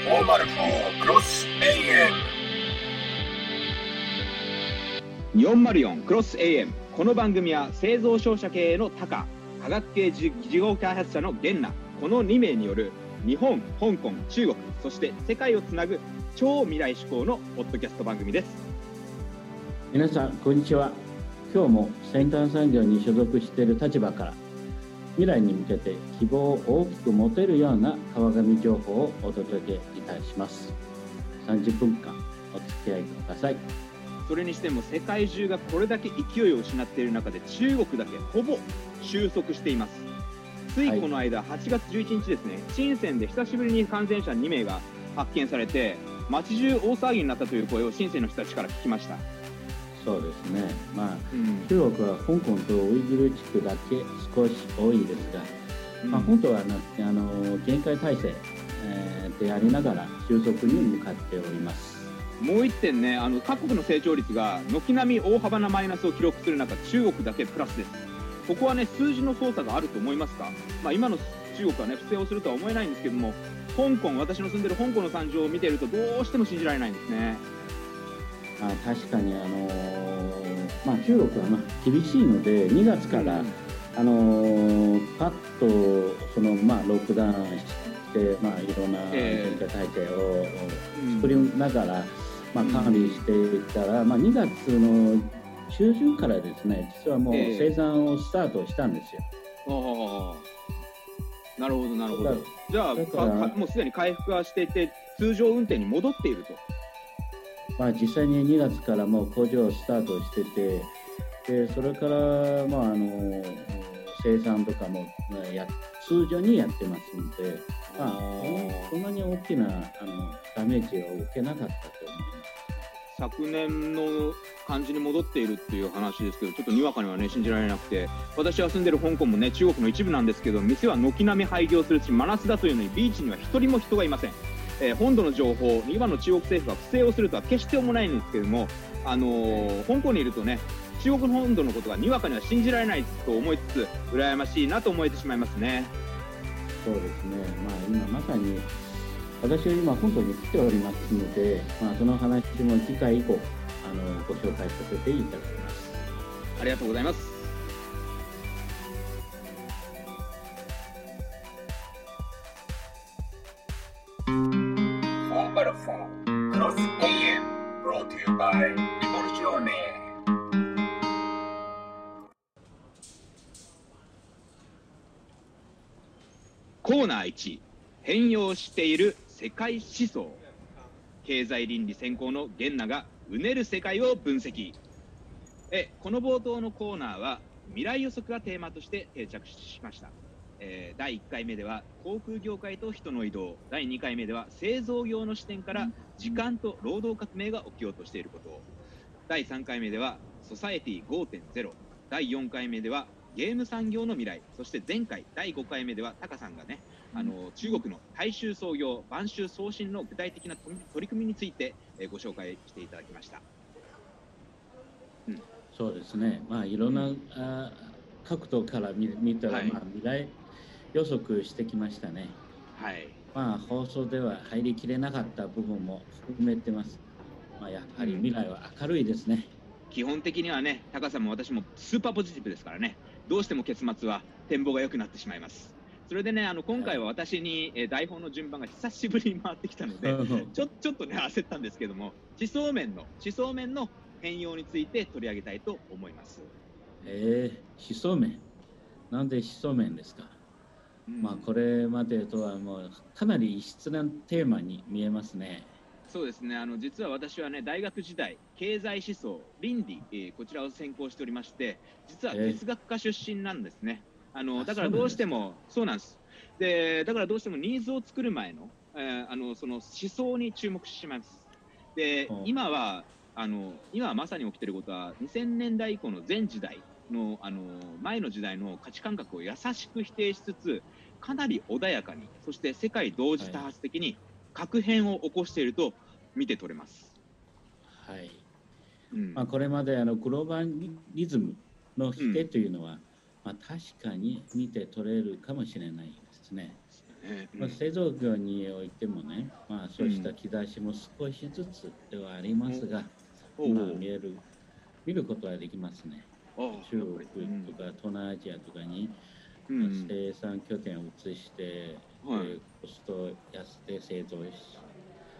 404クロス AM 404クロス AM この番組は製造商社経営のタカ科学系事業開発者のゲンナこの2名による日本香港中国そして世界をつなぐ超未来志向のポッドキャスト番組です。皆さんこんにちは。今日も先端産業に所属している立場から未来に向けて希望を大きく持てるような川上情報をお届けいたします。30分間お付き合いください。それにしても世界中がこれだけ勢いを失っている中で中国だけほぼ収束しています。ついこの間、8月11日ですね深センで久しぶりに感染者2名が発見されて街中大騒ぎになったという声を深センの人たちから聞きましたそうですね。まあ、うん。中国は香港とウイグル地区だけ少し多いですが、まあ、本当はなあの限界体制、えーでありながら収束に向かっております。もう一点ね、あの各国の成長率が軒並み大幅なマイナスを記録する中、中国だけプラスです。ここはね、数字の操作があると思いますか、まあ、今の中国はね、不正をするとは思えないんですけども、香港、私の住んでる香港の惨状を見ていると、どうしても信じられないんですね。まあ、確かにあのーまあ、中国はまあ厳しいので2月から、あのーパッとその、まあ、ロックダウンして、まあ、いろんなえ限界体制をうん作りながら、まあ、管理していったら、まあ、2月の中旬からですね実はもうええ生産をスタートしたんですよ。なるほど、なるほだど。じゃあもうすでに回復はしていて、通常運転に戻っていると。まあ、実際に2月からもう工場をスタートしててでそれから、まあ、あの生産とかもまあや通常にやってますので、まあ、そんなに大きなあのダメージを受けなかったと思います。昨年の感じに戻っているっていう話ですけど、ちょっとにわかにはね、信じられなくて、私は住んでる香港もね、中国の一部なんですけど、店は軒並み廃業するし、真夏だというのに、ビーチには一人も人がいません。えー本土の情報、今の中国政府が不正をするとは決して思わないんですけども、あのー香港にいるとね、中国本土のことがにわかには信じられないと思いつつ、羨ましいなと思えてしまいますね。そうですね、まあ、今まさに私は今本土に来ておりますので、まあ、その話も次回以降あのご紹介させていただきます。ありがとうございます。コーナー1変容している世界思想。経済倫理専攻のゲンナがうねる世界を分析。えこの冒頭のコーナーは未来予測がテーマとして定着しました、えー第1回目では航空業界と人の移動。第2回目では製造業の視点から時間と労働革命が起きようとしていること。を第3回目ではソサエティ5.0第4回目ではゲーム産業の未来。そして前回第5回目ではタカさんがねあの中国の大衆創業晩秋送信の具体的な取り組みについて、えーご紹介していただきました。そうですね、まあ、いろんな、あ角度から見見たら、はい。まあ、未来予測してきましたね。はいまあ、放送では入りきれなかった部分も含めてます。まあ、やはり未来は明るいですね。基本的にはねタカさんも私もスーパーポジティブですからねどうしても結末は展望が良くなってしまいますそれでねあの今回は私に、えー台本の順番が久しぶりに回ってきたのでちょちょっとね焦ったんですけども思想面の思想面の変容について取り上げたいと思います、えー、思想面。なんで思想面ですか、うんまあ、これまでとはもうかなり異質なテーマに見えますね。そうですね。あの実は私はね大学時代経済思想倫理、えーこちらを専攻しておりまして実は哲学科出身なんですね、あのあだからどうしてもそうなんです。でだからどうしてもニーズを作る前の,、えーあのその思想に注目します。でう。ん今はあの今まさに起きていることは2000年代以降の全時代のあの前の時代の価値感覚を優しく否定しつつかなり穏やかにそして世界同時多発的に核変を起こしていると見て取れます。はい。うん。まあ、これまであのグローバリズムの否定というのは、まあ、確かに見て取れるかもしれないですね。ね。まあ、製造業においてもね、まあ、そうした兆しも少しずつではありますが、お今お見える見ることはできますね。あ中国とか東南アジアとかにうんうん生産拠点を移して、はい。えーコスト安で製造し、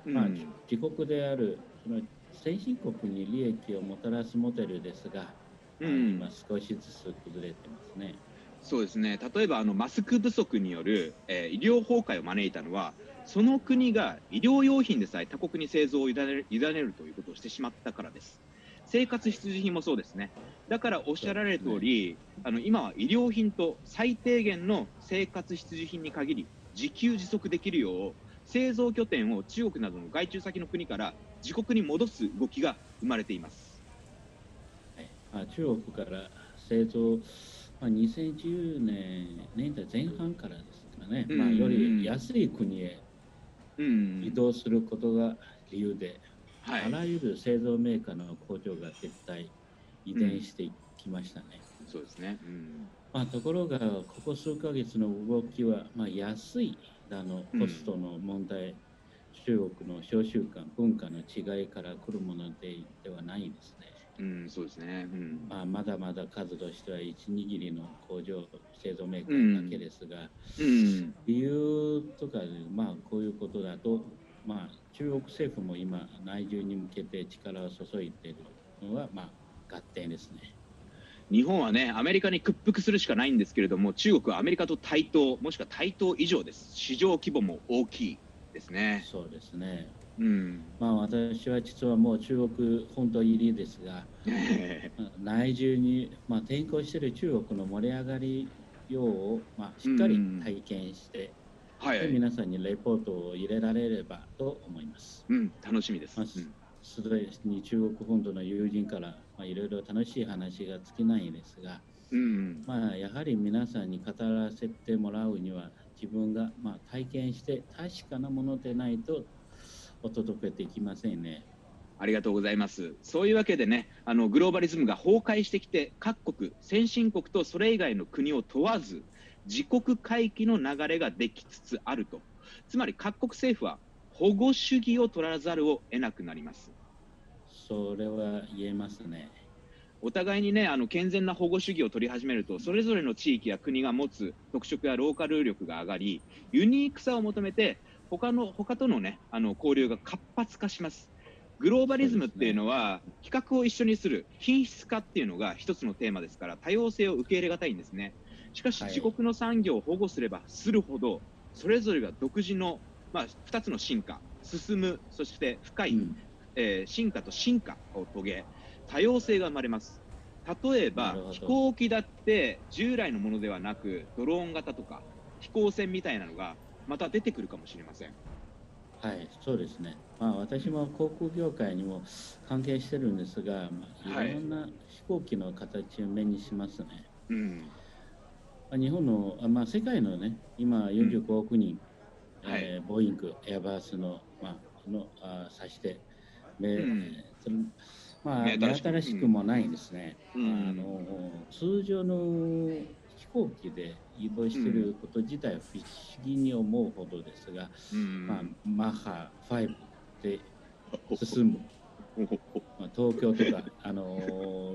うんまあ、自国であるその先進国に利益をもたらすモデルですが、うん。今少しずつ崩れてますね。そうですね。例えばあのマスク不足による、えー医療崩壊を招いたのはその国が医療用品でさえ他国に製造を委ねる委ねるということをしてしまったからです生活必需品もそうですね。だからおっしゃられる通り、あの今は医療品と最低限の生活必需品に限り自給自足できるよう製造拠点を中国などの外注先の国から自国に戻す動きが生まれています。はい。まあ、中国から製造、まあ、2010年年代前半からですかね、うん。まあ、より安い国へうん。移動することが理由で、はいあらゆる製造メーカーの工場が撤退移転していきましたね。そうですね、うんまあ、ところがここ数ヶ月の動きは、まあ、安いあのコストの問題、中国の商習慣文化の違いから来るものでではないですね。うん、そうですね。うん。まあ、まだまだ数としては一握りの工場製造メーカーだけですが、うん。理由とかで、まあ、こういうことだと、まあ、中国政府も今内需に向けて力を注いでいるのは、まあ、合点ですね。日本はね、アメリカに屈服するしかないんですけれども、中国はアメリカと対等、もしくは対等以上です。市場規模も大きいですね。そうですね。うん。まあ、私は実はもう中国本土入りですが、内需に、まあ、転向している中国の盛り上がりようを、まあ、しっかり体験して、はい、で皆さんにレポートを入れられればと思います。うん、楽しみです。まあすでに中国本土の友人から、まあ、いろいろ楽しい話が尽きないですが、うん、まあ、やはり皆さんに語らせてもらうには自分が、まあ、体験して確かなものでないとお届けできませんね。ありがとうございます。そういうわけでね、あのグローバリズムが崩壊してきて、各国、先進国とそれ以外の国を問わず、自国回帰の流れができつつあると。つまり各国政府は保護主義を取らざるを得なくなります。それは言えますね。お互いにね、あの健全な保護主義を取り始めると、それぞれの地域や国が持つ特色やローカル力が上がり、ユニークさを求めて、他の他とのね、あの交流が活発化します。グローバリズムっていうのは、規格を一緒にする品質化っていうのが一つのテーマですから、多様性を受け入れがたいんですね。しかし、はい。自国の産業を保護すればするほど、それぞれが独自の、まあ、2つの進化、進む、そして深い、うん。えー進化と進化を遂げ多様性が生まれます。例えば飛行機だって従来のものではなくドローン型とか飛行船みたいなのがまた出てくるかもしれません。はい、そうですね。まあ、私も航空業界にも関係してるんですが、まあ、はいいろんな飛行機の形を目にしますね。うん。まあ、日本の、あまあ、世界のね、今45億人、はいえーボーイング、エアバースの、まあ、のあ指して、でうん。まあ、新しく。もないですね。うん。あの通常の飛行機で移動していること自体は不思議に思うほどですが、うん。まあ、マッハ5で 進む、まあ、東京とか、あの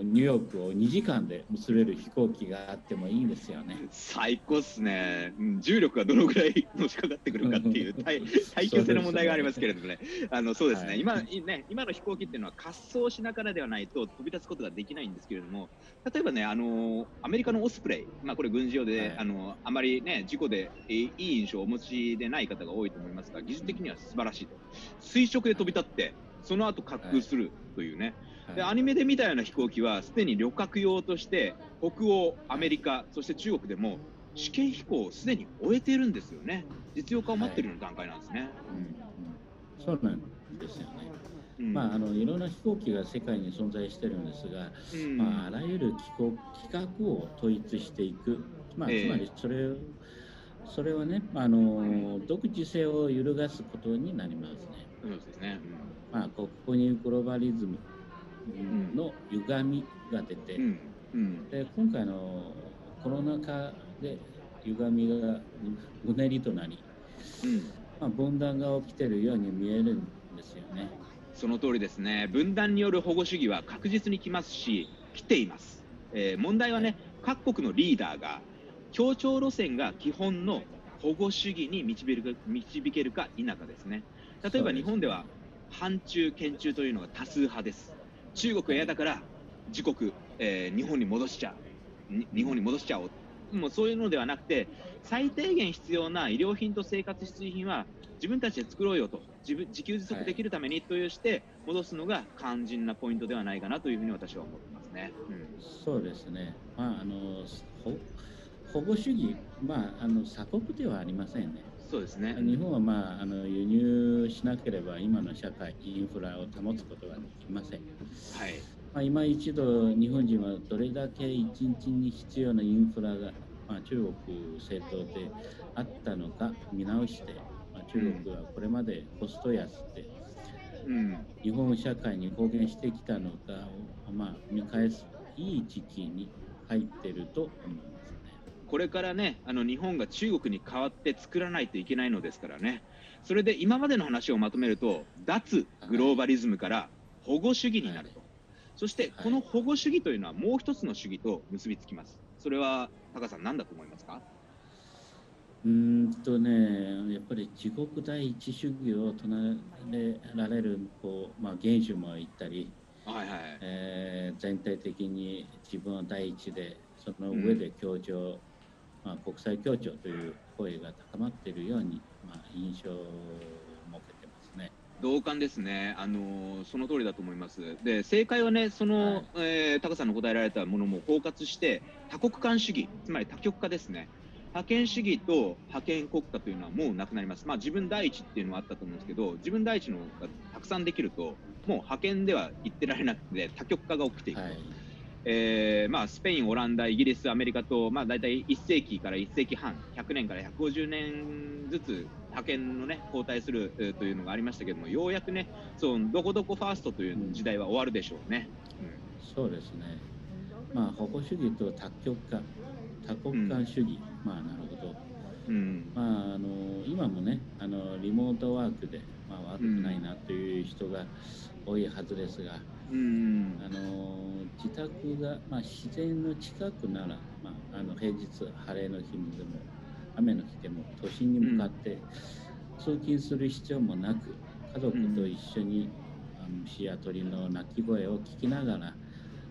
ーニューヨークを2時間で結べる飛行機があってもいいんですよね。最高っすね、うん重力がどのぐらいのしかかってくるかっていう耐耐久性の問題がありますけれどもね、あのそうですね、はい。今いね今の飛行機っていうのは滑走しながらではないと飛び立つことができないんですけれども、例えばね、あのアメリカのオスプレイ、まあ、これ軍事用で、はい。あのあまりね事故でえいい印象をお持ちでない方が多いと思いますが、技術的には素晴らしいと、垂直で飛び立って、その後滑空するというね。ではいアニメで見たような飛行機はすでに旅客用として北欧、アメリカ、そして中国でも試験飛行をすでに終えているんですよね。実用化を待っているような段階なんですね。うんうんそうなんですよね。うんまあ、あのいろんな飛行機が世界に存在してるんですが、うんまあ、あらゆる機構規格を統一していく、まあ、ええつまりそれをそれはね、あの独自性を揺るがすことになりますね。そうですね。まあ、ここにグローバリズムの歪みが出て、うんうんで今回のコロナ禍で歪みがうねりとなり、うんまあ、分断が起きてるように見えるんですよね。その通りですね。分断による保護主義は確実に来ますし、来ています。えー問題はね、各国のリーダーが協調路線が基本の保護主義に導ける導けるか否かですね。例えば日本では反中、堅中というのが多数派です。中国が嫌だから自国、えー日本に戻しちゃう。日本に戻しちゃおう。もうそういうのではなくて、最低限必要な医療品と生活必需品は自分たちで作ろうよと、自分自給自足できるためにというして戻すのが肝心なポイントではないかなというふうに私は思ってますね。うんそうですね。まあ、あのほ保護主義、まあ、あの鎖国ではありませんね。そうですね。日本は、まあ、あの輸入しなければ今の社会、インフラを保つことができません。はい。まあ、今一度、日本人はどれだけ一日に必要なインフラが、まあ、中国政党であったのか見直して、まあ、中国はこれまでコスト安でうん。日本社会に貢献してきたのかを、まあ、見返すいい時期に入っていると思いますね。これからね、あの日本が中国に代わって作らないといけないのですからね。それで今までの話をまとめると、脱グローバリズムから保護主義になると。そして、この保護主義というのはもう一つの主義と結びつきます。それは、タカさん、何だと思いますか？うーんとね、やっぱり自国第一主義を唱えられるこう、まあ、元首も言ったり、はいはい。えー全体的に自分は第一で、その上で協調、まあ、国際協調という声が高まっているように、まあ、印象を持けてますね。同感ですね、あのーその通りだと思います。で、正解はね、その、はいえータカさんの答えられたものも包括して、多国間主義、つまり多極化ですね。覇権主義と覇権国家というのはもうなくなります。まあ自分第一っていうのはあったと思うんですけど、自分第一のがたくさんできると、もう覇権では言ってられなくて、多極化が起きていくと。はい、えーまあ、スペイン、オランダ、イギリス、アメリカと、まあ、大体1世紀から1世紀半、100年から150年ずつ派遣の、ね、交代するえーというのがありましたけども、ようやくね、そうどこどこファーストという時代は終わるでしょうね。そうですね。まあ、保護主義と多極化、多国間主義、まあ、なるほど。うんうんまあ、あの今もねあのリモートワークで、まあ、悪くないなという人が多いはずですが、うんあの自宅が、まあ、自然の近くなら、まあ、あの平日晴れの日でも雨の日でも都心に向かって通勤する必要もなく家族と一緒に、あの虫や鳥の鳴き声を聞きながら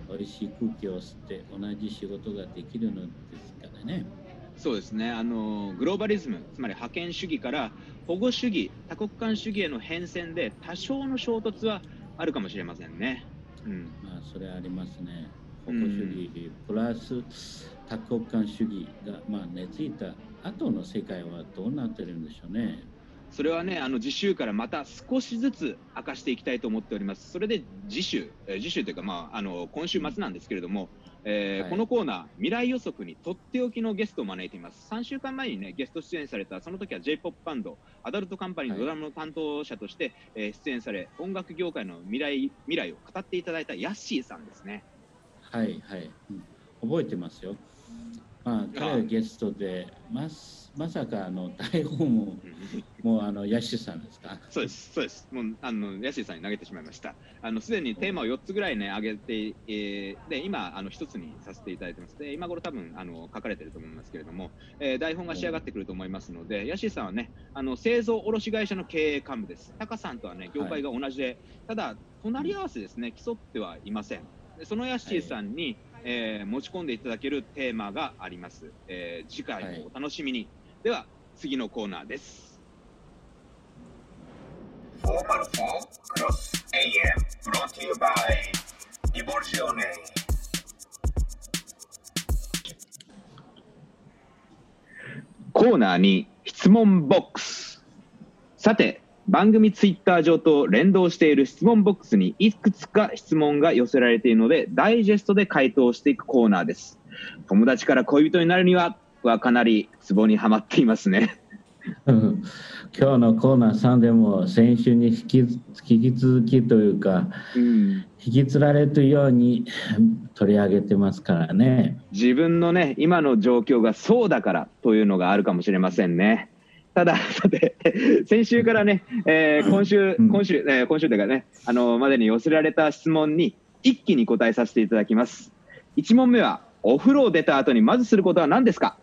美味しい空気を吸って同じ仕事ができるのですからね。そうですね。あのグローバリズム、つまり覇権主義から保護主義、多国間主義への変遷で多少の衝突はあるかもしれませんね。うんまあ、それありますね。保護主義、プラス多国間主義が、まあ、根付いた後の世界はどうなってるんでしょうね。それはね、あの次週からまた少しずつ明かしていきたいと思っております。それで次週、えー次週というか、まあ、あの今週末なんですけれども、えーはいこのコーナー、未来予測にとっておきのゲストを招いています。3週間前にね、ゲスト出演された、その時は J-POP バンド、アダルトカンパニーのドラムの担当者として、えー出演され、音楽業界の未来未来を語っていただいたヤッシーさんですね。はいはい、うん覚えてますよ。まあ、彼はゲストで、ままさかあの台本も、もうあの、ヤッシュさんですか？そうです、そうです。もう、あの、ヤシーさんに投げてしまいました。あの、すでにテーマを4つぐらいね、上げて、えーで、今、あの、1つにさせていただいてます。で、今頃多分、あの、書かれてると思いますけれども、えー台本が仕上がってくると思いますので、ヤシーさんはね、あの、製造卸会社の経営幹部です。タカさんとはね、業界が同じで、ただ、隣り合わせですね、競ってはいません。でそのヤッシーさんに、えー持ち込んでいただけるテーマがあります。えー次回もお楽しみに。では、次のコーナーです。404 Cross AM brought to you by Evoluzione. コーナーに質問ボックス。さて、番組ツイッター上と連動している質問ボックスにいくつか質問が寄せられているので、ダイジェストで回答していくコーナーです。友達から恋人になるには、はかなりツボにはまっていますね。うん今日のコーナー3でも先週に引き引き続きというか、うん、引きつられるように 取り上げてますからね。自分のね、今の状況がそうだからというのがあるかもしれませんね。ただ、さて、先週からね、えー今週、うん今週、えー今週というかね、あのまでに寄せられた質問に一気に答えさせていただきます。1問目は、お風呂を出た後にまずすることは何ですか？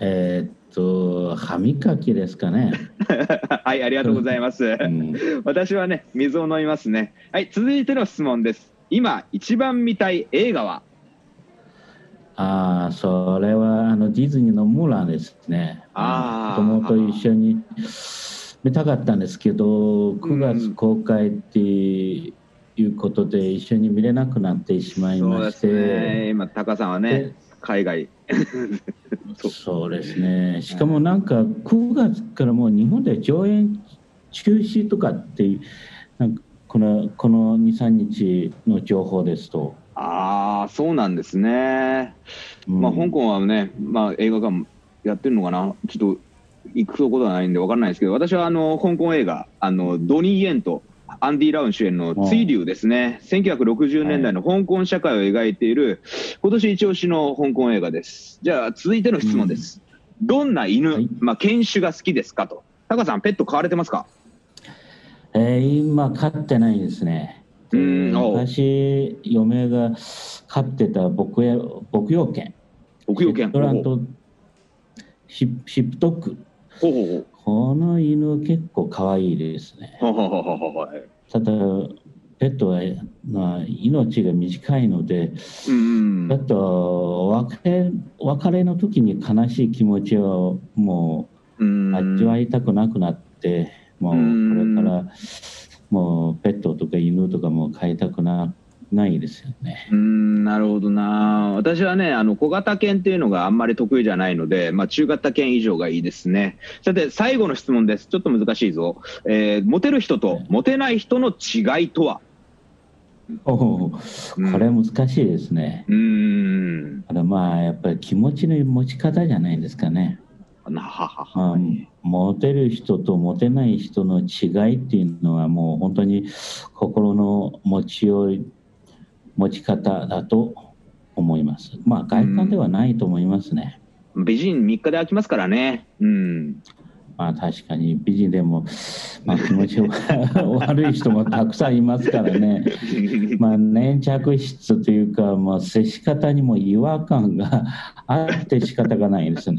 えーっと、歯磨きですかね。はい、ありがとうございます。うん、私はね、水を飲みますね。はい、続いての質問です。今、一番見たい映画は？ああ、それはあのディズニーのムーランですね。あー子供と一緒に見たかったんですけど、9月公開っていうことで一緒に見れなくなってしまいまして。ですね。今、タカさんはねで、海外。そうそうですね。しかもなんか9月からもう日本で上演中止とかっていうなんかこのこの2、3日の情報ですと。ああ、そうなんですね。うんまあ、香港はね、まあ、映画館やってるのかな、ちょっと行くことはないんで分からないですけど、私はあの香港映画、あのドニー・イエンとアンディ・ラウン主演の追龍ですね、1960年代の香港社会を描いている、今年一押しの香港映画です。じゃあ、続いての質問です。どんな犬、はいまあ、犬種が好きですかと。タカさん、ペット飼われてますか？えー今飼ってないですね。昔嫁が飼ってた牧羊牧羊犬。牧羊犬。トランドシップシップドッグ。ほうほうほうこの犬結構可愛いですね。ほうほうほうただペットは、まあ、命が短いので。うんちょっと別れ別れの時に悲しい気持ちをもう味わいたくなくなって、もうこうんれからもうペットとか犬とかも飼いたくなないですよね。うーんなるほどな。私はねあの小型犬っていうのがあんまり得意じゃないので、まあ、中型犬以上がいいですね。さて最後の質問です。ちょっと難しいぞ、えーモテる人とモテない人の違いとは？おおこれ難しいですね。うーん。これまあやっぱり気持ちの持ち方じゃないですかね。なははまあは、モテる人とモテない人の違いっていうのはもう本当に心の持ちよい持ち方だと思います。まあ外観ではないと思いますね。美人3日で飽きますからね。うんまあ確かに美人でも、まあ、気持ち悪い人もたくさんいますからね。まあ粘着質というか、まあ、接し方にも違和感があって仕方がないですね。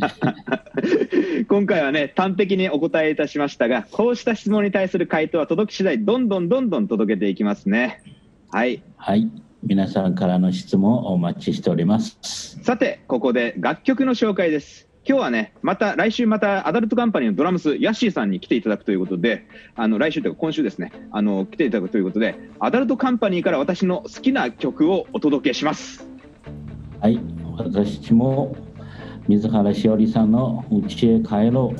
今回はね端的にお答えいたしましたがこうした質問に対する回答は届き次第どんどんどんどん届けていきますねはいはい。皆さんからの質問をお待ちしております。さて、ここで楽曲の紹介です。今日はね、また来週またアダルトカンパニーのドラムス、ヤッシーさんに来ていただくということで、あの来週というか今週ですね、あの来ていただくということで、アダルトカンパニーから私の好きな曲をお届けします。はい。私も水原しおりさんの「うちへ帰ろう」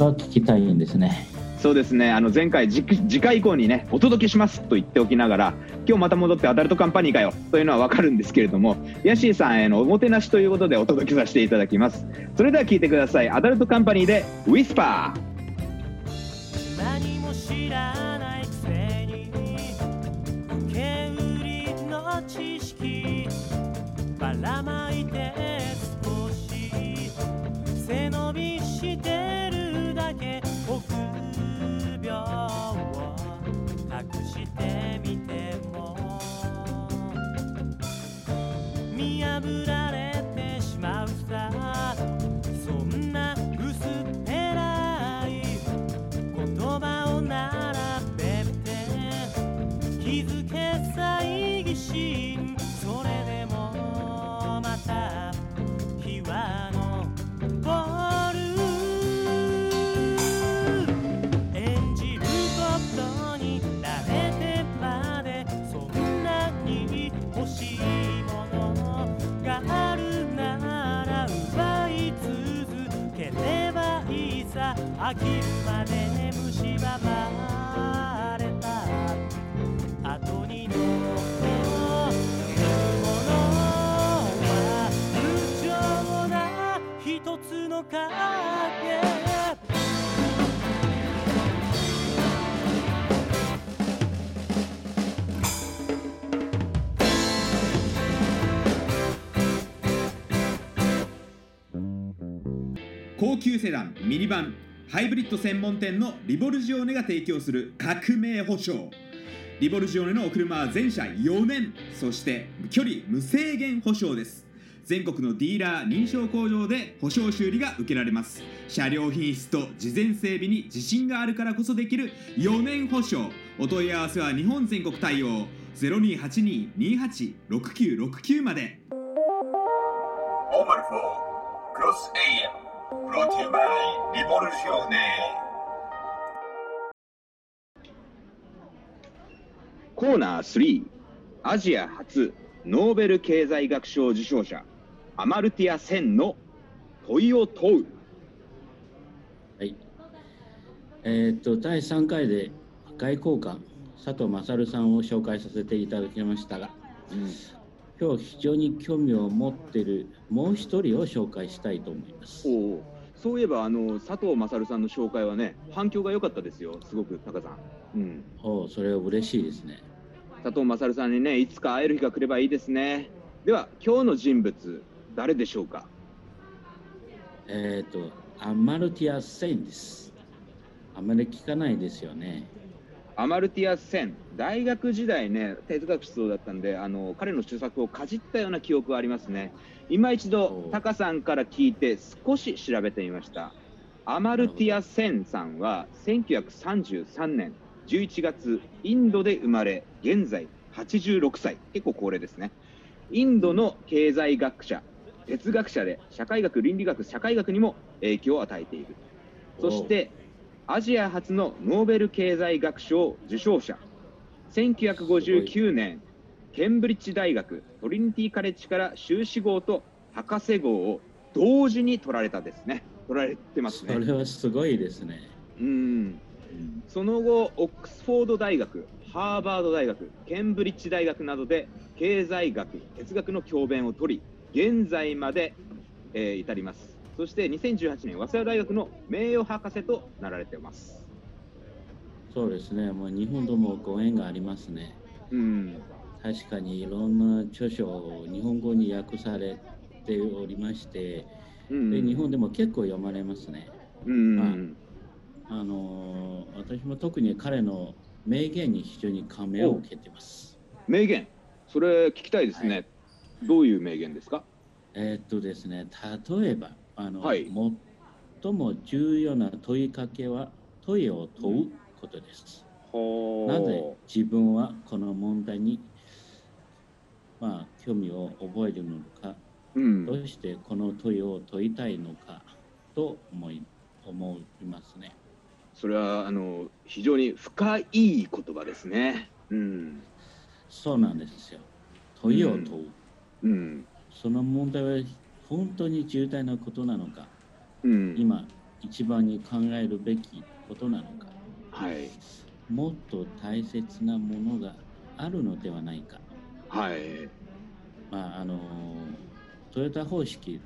が聞きたいんですね。そうですね、あの前回次、回以降にね、お届けしますと言っておきながら、今日また戻ってアダルトカンパニーかよというのはわかるんですけれども、ヤシーさんへのおもてなしということでお届けさせていただきます。それでは聞いてください。アダルトカンパニーで、ウィスパー。心。セダンミニバンハイブリッド専門店のリボルジオネが提供する革命保証。リボルジオネのお車は全車4年そして距離無制限保証です。全国のディーラー認証工場で保証修理が受けられます。車両品質と事前整備に自信があるからこそできる4年保証。お問い合わせは日本全国対応。0282286969まで。504 Cross AM Rivoluzione コーナー3アジア初ノーベル経済学賞受賞者アマルティア・センの問いを問うはい。えーっと、第3回で外交官、佐藤勝さんを紹介させていただきましたが、今日非常に興味を持っているもう一人を紹介したいと思います。おうそういえばあの佐藤勝さんの紹介はね反響が良かったですよすごくタカさん、うん、おうそれは嬉しいですね。佐藤勝さんにねいつか会える日が来ればいいですねでは今日の人物誰でしょうか？えーっと、アマルティア・センです。あまり聞かないですよね。アマルティア・セン大学時代ね哲学思想だったんであの彼の著作をかじったような記憶はありますね。今一度タカさんから聞いて少し調べてみました。アマルティア・センさんは1933年11月インドで生まれ現在86歳。結構高齢ですね。インドの経済学者哲学者で社会学倫理学社会学にも影響を与えている。そしてアジア初のノーベル経済学賞受賞者。1959年ケンブリッジ大学トリニティカレッジから修士号と博士号を同時に取られたですね。取られてますそねれはすごいですね。うんうん。その後オックスフォード大学ハーバード大学ケンブリッジ大学などで経済学哲学の教鞭を取り現在まで、えー至りますそして2018年早稲田大学の名誉博士となられていますそうですね。もう日本ともご縁がありますね。うん確かにいろんな著書を日本語に訳されておりまして、うんで日本でも結構読まれますね。うんまあのー私も特に彼の名言に非常に感銘を受けてます。名言？それ聞きたいですね、どういう名言ですか？えーっとですね、例えば、あの、はい最も重要な問いかけは問いを問うことです。なぜ自分はこの問題に、まあ、興味を覚えるのか、うんどうしてこの問いを問いたいのかと思い思いますね。それはあの非常に深い言葉ですねうんそうなんですよ。問いを問う。うんその問題は本当に重大なことなのか、うん。今一番に考えるべきことなのか、はい。もっと大切なものがあるのではないか。はい。まああのトヨタ方式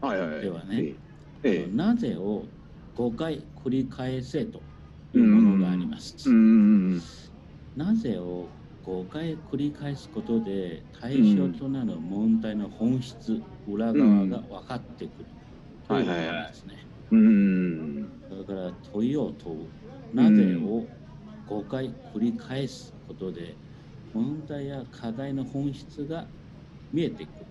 はいはい。ではねええ。なぜを5回繰り返せというものがあります。うん。なぜを5回繰り返すことで対象となる問題の本質、裏側が分かってくるということですね。うんだから問いを問う。なぜを5回繰り返すことで問題や課題の本質が見えてくる。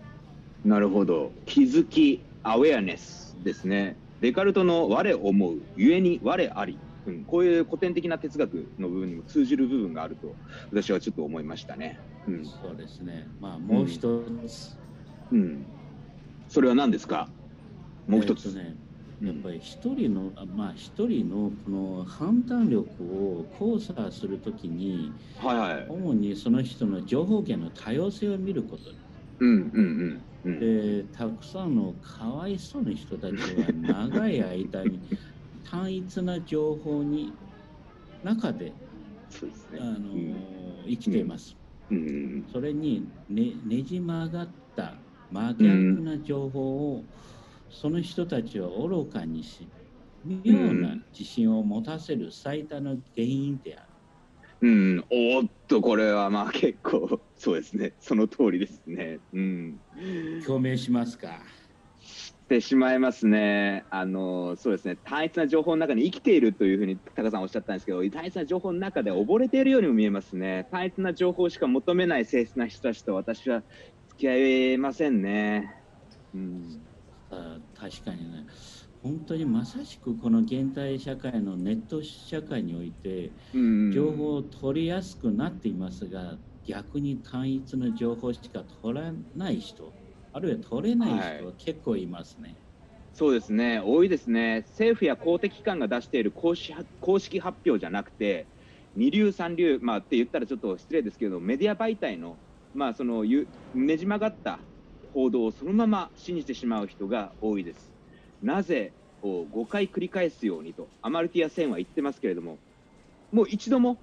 なるほど気づきアウェアネスですねデカルトの我思う故に我あり、うん、こういう古典的な哲学の部分にも通じる部分があると私はちょっと思いましたね。うん、そうですね。まあもう一つ。うん、それは何ですか？もう一つ、えーとね、やっぱり一人の、あまあ一人のこの判断力を交差するときに、はいはい。主にその人の情報源の多様性を見ること。うんうんうんうん。で、たくさんのかわいそうな人たちは長い間に単一な情報に中で、そうですね。あのうん。生きています。うん。それにねねじ曲がった真逆な情報を、その人たちは愚かにし妙な自信を持たせる最大の原因である。うん、おーっとこれはまあ結構そうですね。その通りですね。うん。共鳴しますか？ってしまいますね。あのそうですね単一な情報の中に生きているというふうに高さんおっしゃったんですけど単一な情報の中で溺れているようにも見えますね。単一な情報しか求めない性質な人たちと私は付き合えませんね。うん、あ確かにね本当にまさしくこの現代社会のネット社会においてうん、情報を取りやすくなっていますが逆に単一の情報しか取らない人あるいは取れない人は結構いますね。そうですね、多いですね、政府や公的機関が出している公式公式発表じゃなくて、二流、三流、まあ、って言ったらちょっと失礼ですけど、メディア媒体の,、まあそのゆねじ曲がった報道をそのまま信じてしまう人が多いです。なぜを5回繰り返すようにと、アマルティア・センは言ってますけれども、もう一度も、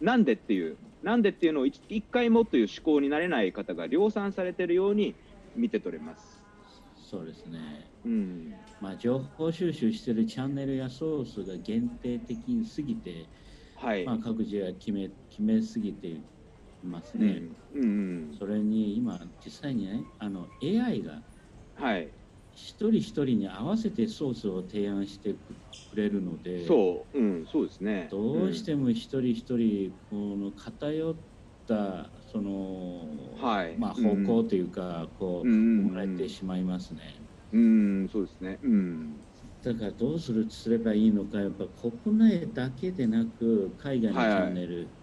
なんでっていう、なんでっていうのを一一回もという思考になれない方が量産されているように見て取れます。そうですね。うんまあ、情報収集しているチャンネルやソースが限定的すぎて、はい、まあ、各自は決め決めすぎていますね。うんうんうんそれに今実際にねあの AI がはい、一人一人に合わせてソースを提案してくれるのでそう、うん、そうですね。どうしても一人一人この偏ったその、はい。まあ、うん。方向というか、こうもらえてしまいますね。うん、うん、そうですね。うん、だからどうするすればいいのかやっぱ国内だけでなく海外のチはいはい。ャンネル、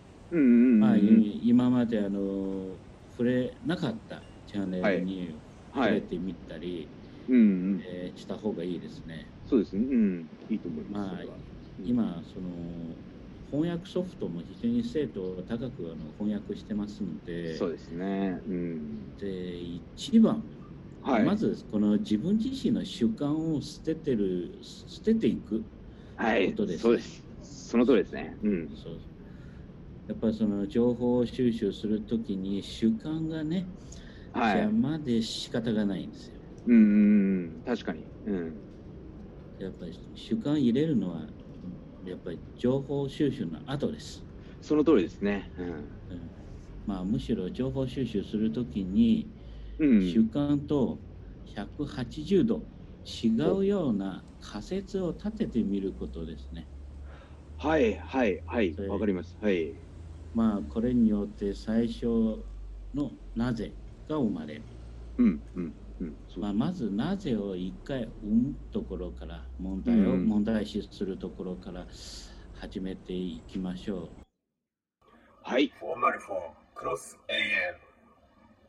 まあ、今まであの触れなかったチャンネルにはい、触れてみたり、うん、うん、えーした方がいいですね。そうですね。うん、いいと思います。まあ今その翻訳ソフトも非常に精度が高くあの翻訳してますのでそうですね。うん、で一番、はい、まずこの自分自身の習慣を捨ててる捨てていくはいことですねそうです。その通りですね。うん、そうやっぱりその情報収集するときに習慣がね、はい、邪魔で仕方がないんですよ。うん、うん、うん確かに。うん、やっぱり習慣入れるのはやっぱり情報収集の後です。その通りですね。うんまあ、むしろ情報収集するときにうん、うん、習慣と180度違うような仮説を立ててみることですね。はい、はい、はい、はいわかります。はい、まあこれによって最初のなぜが生まれる。うん、うん、まあ、まずなぜを一回生むところから問題をうん問題視するところから始めていきましょう。はい、Formal Form Cross AM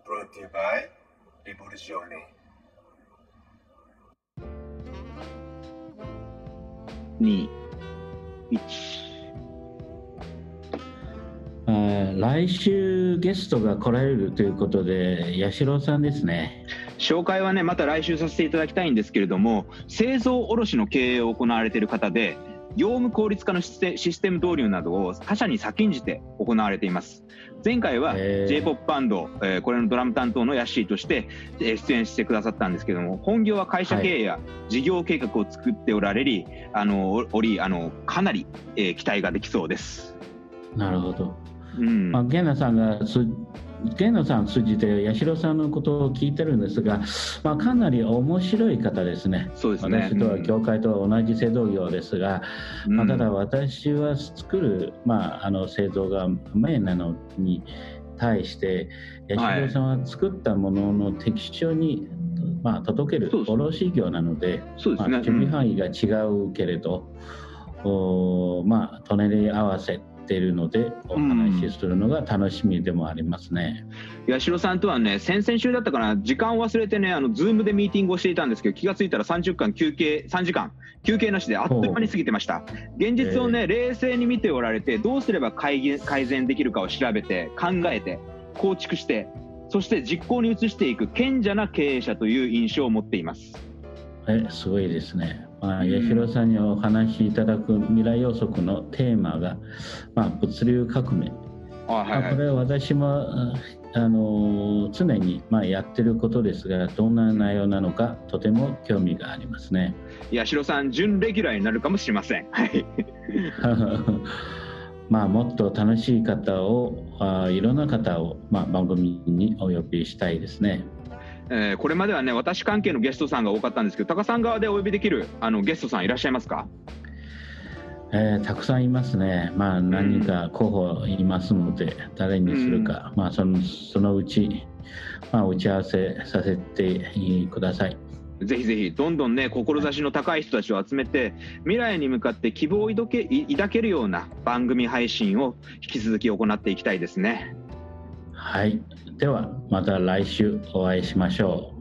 Brought to you by Rivoluzione 二、一。あー来週ゲストが来られるということで八代さんですね。紹介はねまた来週させていただきたいんですけれども製造卸の経営を行われている方で業務効率化のシステシステム導入などを他社に先んじて行われています前回は j p o p バンド、えーこれのドラム担当のヤッシーとしてえー出演してくださったんですけども本業は会社経営や事業計画を作っておられり、あのおおりあのかなり、えー期待ができそうです。なるほど。うんまあ、ゲンナさんがすゲンナさん通じて八代さんのことを聞いてるんですが、まあ、かなり面白い方ですね。そうですね私とは業界とは同じ製造業ですが、うんまあ、ただ私は作る、まあ、あの製造がメインなのに対して八代さんは作ったものの適所に、まあ、届ける卸業なのでまあ、そうですね。準備範囲が違うけれど、おまあ、隣り合わせているのでお話しするのが楽しみでもありますね。八代さんとはね、先々週だったかな、時間を忘れてね、あの、ズームでミーティングをしていたんですけど、気がついたら30間休憩、3時間、休憩なしであっという間に過ぎてました。現実をね、冷静に見ておられて、どうすれば改善改善できるかを調べて、考えて、構築して、そして実行に移していく賢者な経営者という印象を持っています。えすごいですね。まあ、うん八代さんにお話しいただく未来予測のテーマが、まあ、物流革命。あはいはいまあこれは私もああの常に、まあ、やってることですがどんな内容なのかとても興味がありますね。八代さん、準レギュラーになるかもしれません。はい。まあ、もっと楽しい方をあいろんな方を、まあ、番組にお呼びしたいですね。えーこれまではね私関係のゲストさんが多かったんですけど高さん側でお呼びできるあのゲストさんいらっしゃいますか？えーたくさんいますね、まあ、何人か候補いますので、誰にするか、まあ、そのそのうち、まあ、打ち合わせさせてください。ぜひぜひどんどんね志の高い人たちを集めて未来に向かって希望を抱けい抱けるような番組配信を引き続き行っていきたいですね。はい、ではまた来週お会いしましょう。